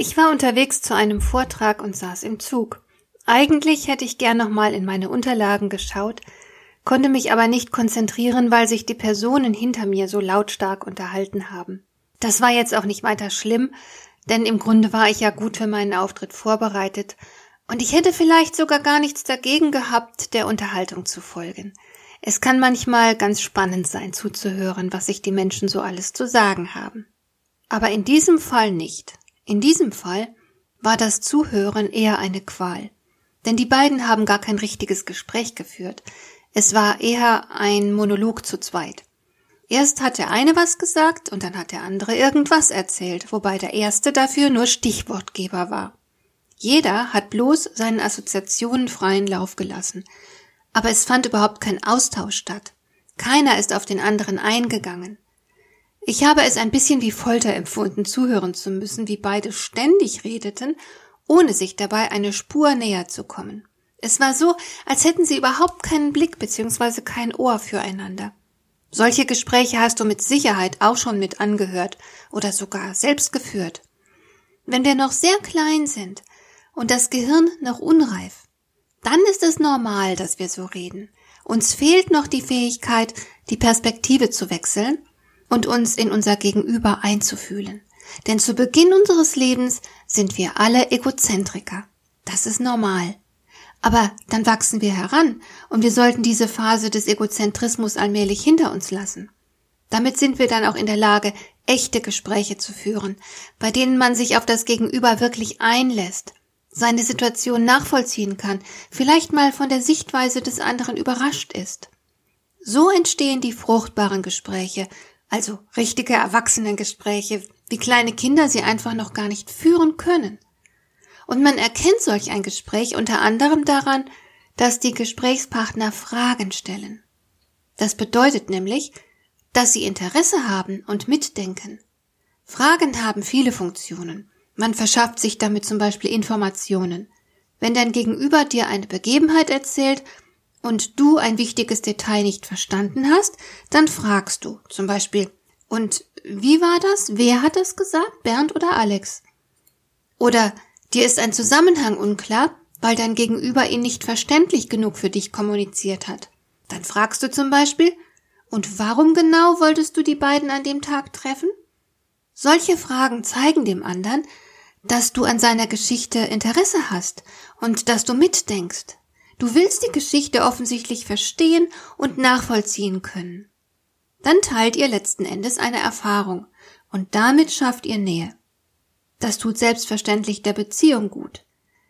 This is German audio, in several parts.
Ich war unterwegs zu einem Vortrag und saß im Zug. Eigentlich hätte ich gern nochmal in meine Unterlagen geschaut, konnte mich aber nicht konzentrieren, weil sich die Personen hinter mir so lautstark unterhalten haben. Das war jetzt auch nicht weiter schlimm, denn im Grunde war ich ja gut für meinen Auftritt vorbereitet, und ich hätte vielleicht sogar gar nichts dagegen gehabt, der Unterhaltung zu folgen. Es kann manchmal ganz spannend sein zuzuhören, was sich die Menschen so alles zu sagen haben. Aber in diesem Fall nicht. In diesem Fall war das Zuhören eher eine Qual. Denn die beiden haben gar kein richtiges Gespräch geführt. Es war eher ein Monolog zu zweit. Erst hat der eine was gesagt und dann hat der andere irgendwas erzählt, wobei der erste dafür nur Stichwortgeber war. Jeder hat bloß seinen Assoziationen freien Lauf gelassen. Aber es fand überhaupt kein Austausch statt. Keiner ist auf den anderen eingegangen. Ich habe es ein bisschen wie Folter empfunden, zuhören zu müssen, wie beide ständig redeten, ohne sich dabei eine Spur näher zu kommen. Es war so, als hätten sie überhaupt keinen Blick bzw. kein Ohr füreinander. Solche Gespräche hast du mit Sicherheit auch schon mit angehört oder sogar selbst geführt. Wenn wir noch sehr klein sind und das Gehirn noch unreif, dann ist es normal, dass wir so reden. Uns fehlt noch die Fähigkeit, die Perspektive zu wechseln und uns in unser Gegenüber einzufühlen. Denn zu Beginn unseres Lebens sind wir alle Egozentriker. Das ist normal. Aber dann wachsen wir heran und wir sollten diese Phase des Egozentrismus allmählich hinter uns lassen. Damit sind wir dann auch in der Lage, echte Gespräche zu führen, bei denen man sich auf das Gegenüber wirklich einlässt, seine Situation nachvollziehen kann, vielleicht mal von der Sichtweise des anderen überrascht ist. So entstehen die fruchtbaren Gespräche, also richtige Erwachsenengespräche, wie kleine Kinder sie einfach noch gar nicht führen können. Und man erkennt solch ein Gespräch unter anderem daran, dass die Gesprächspartner Fragen stellen. Das bedeutet nämlich, dass sie Interesse haben und mitdenken. Fragen haben viele Funktionen. Man verschafft sich damit zum Beispiel Informationen. Wenn dein Gegenüber dir eine Begebenheit erzählt und du ein wichtiges Detail nicht verstanden hast, dann fragst du zum Beispiel, und wie war das? Wer hat das gesagt? Bernd oder Alex? Oder dir ist ein Zusammenhang unklar, weil dein Gegenüber ihn nicht verständlich genug für dich kommuniziert hat. Dann fragst du zum Beispiel, und warum genau wolltest du die beiden an dem Tag treffen? Solche Fragen zeigen dem anderen, dass du an seiner Geschichte Interesse hast und dass du mitdenkst. Du willst die Geschichte offensichtlich verstehen und nachvollziehen können. Dann teilt ihr letzten Endes eine Erfahrung und damit schafft ihr Nähe. Das tut selbstverständlich der Beziehung gut.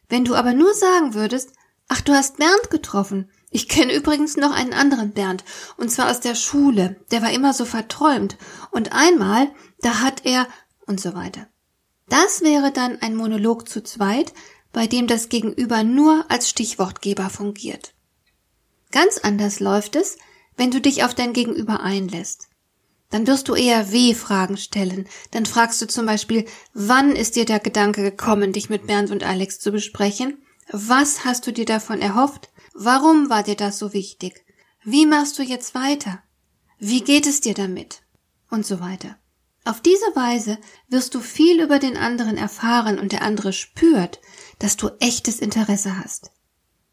Wenn du aber nur sagen würdest, ach, du hast Bernd getroffen. Ich kenne übrigens noch einen anderen Bernd, und zwar aus der Schule. Der war immer so verträumt. Und einmal, da hat er und so weiter. Das wäre dann ein Monolog zu zweit, bei dem das Gegenüber nur als Stichwortgeber fungiert. Ganz anders läuft es, wenn du dich auf dein Gegenüber einlässt. Dann wirst du eher W-Fragen stellen. Dann fragst du zum Beispiel, wann ist dir der Gedanke gekommen, dich mit Bernd und Alex zu besprechen? Was hast du dir davon erhofft? Warum war dir das so wichtig? Wie machst du jetzt weiter? Wie geht es dir damit? Und so weiter. Auf diese Weise wirst du viel über den anderen erfahren und der andere spürt, dass du echtes Interesse hast.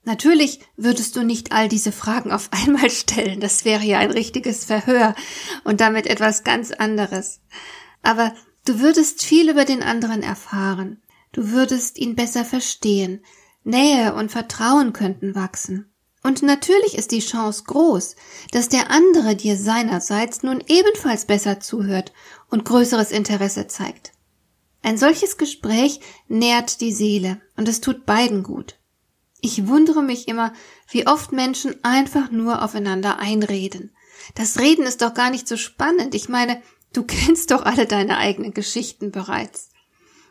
Natürlich würdest du nicht all diese Fragen auf einmal stellen, das wäre ja ein richtiges Verhör und damit etwas ganz anderes. Aber du würdest viel über den anderen erfahren, du würdest ihn besser verstehen, Nähe und Vertrauen könnten wachsen. Und natürlich ist die Chance groß, dass der andere dir seinerseits nun ebenfalls besser zuhört und größeres Interesse zeigt. Ein solches Gespräch nährt die Seele und es tut beiden gut. Ich wundere mich immer, wie oft Menschen einfach nur aufeinander einreden. Das Reden ist doch gar nicht so spannend. Ich meine, du kennst doch alle deine eigenen Geschichten bereits.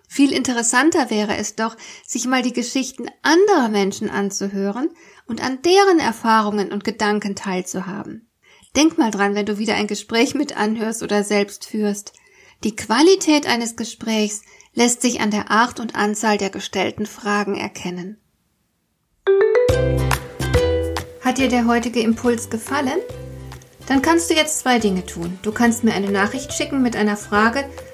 Viel interessanter wäre es doch, sich mal die Geschichten anderer Menschen anzuhören und an deren Erfahrungen und Gedanken teilzuhaben. Denk mal dran, wenn du wieder ein Gespräch mit anhörst oder selbst führst. Die Qualität eines Gesprächs lässt sich an der Art und Anzahl der gestellten Fragen erkennen. Hat dir der heutige Impuls gefallen? Dann kannst du jetzt zwei Dinge tun. Du kannst mir eine Nachricht schicken mit einer Frage,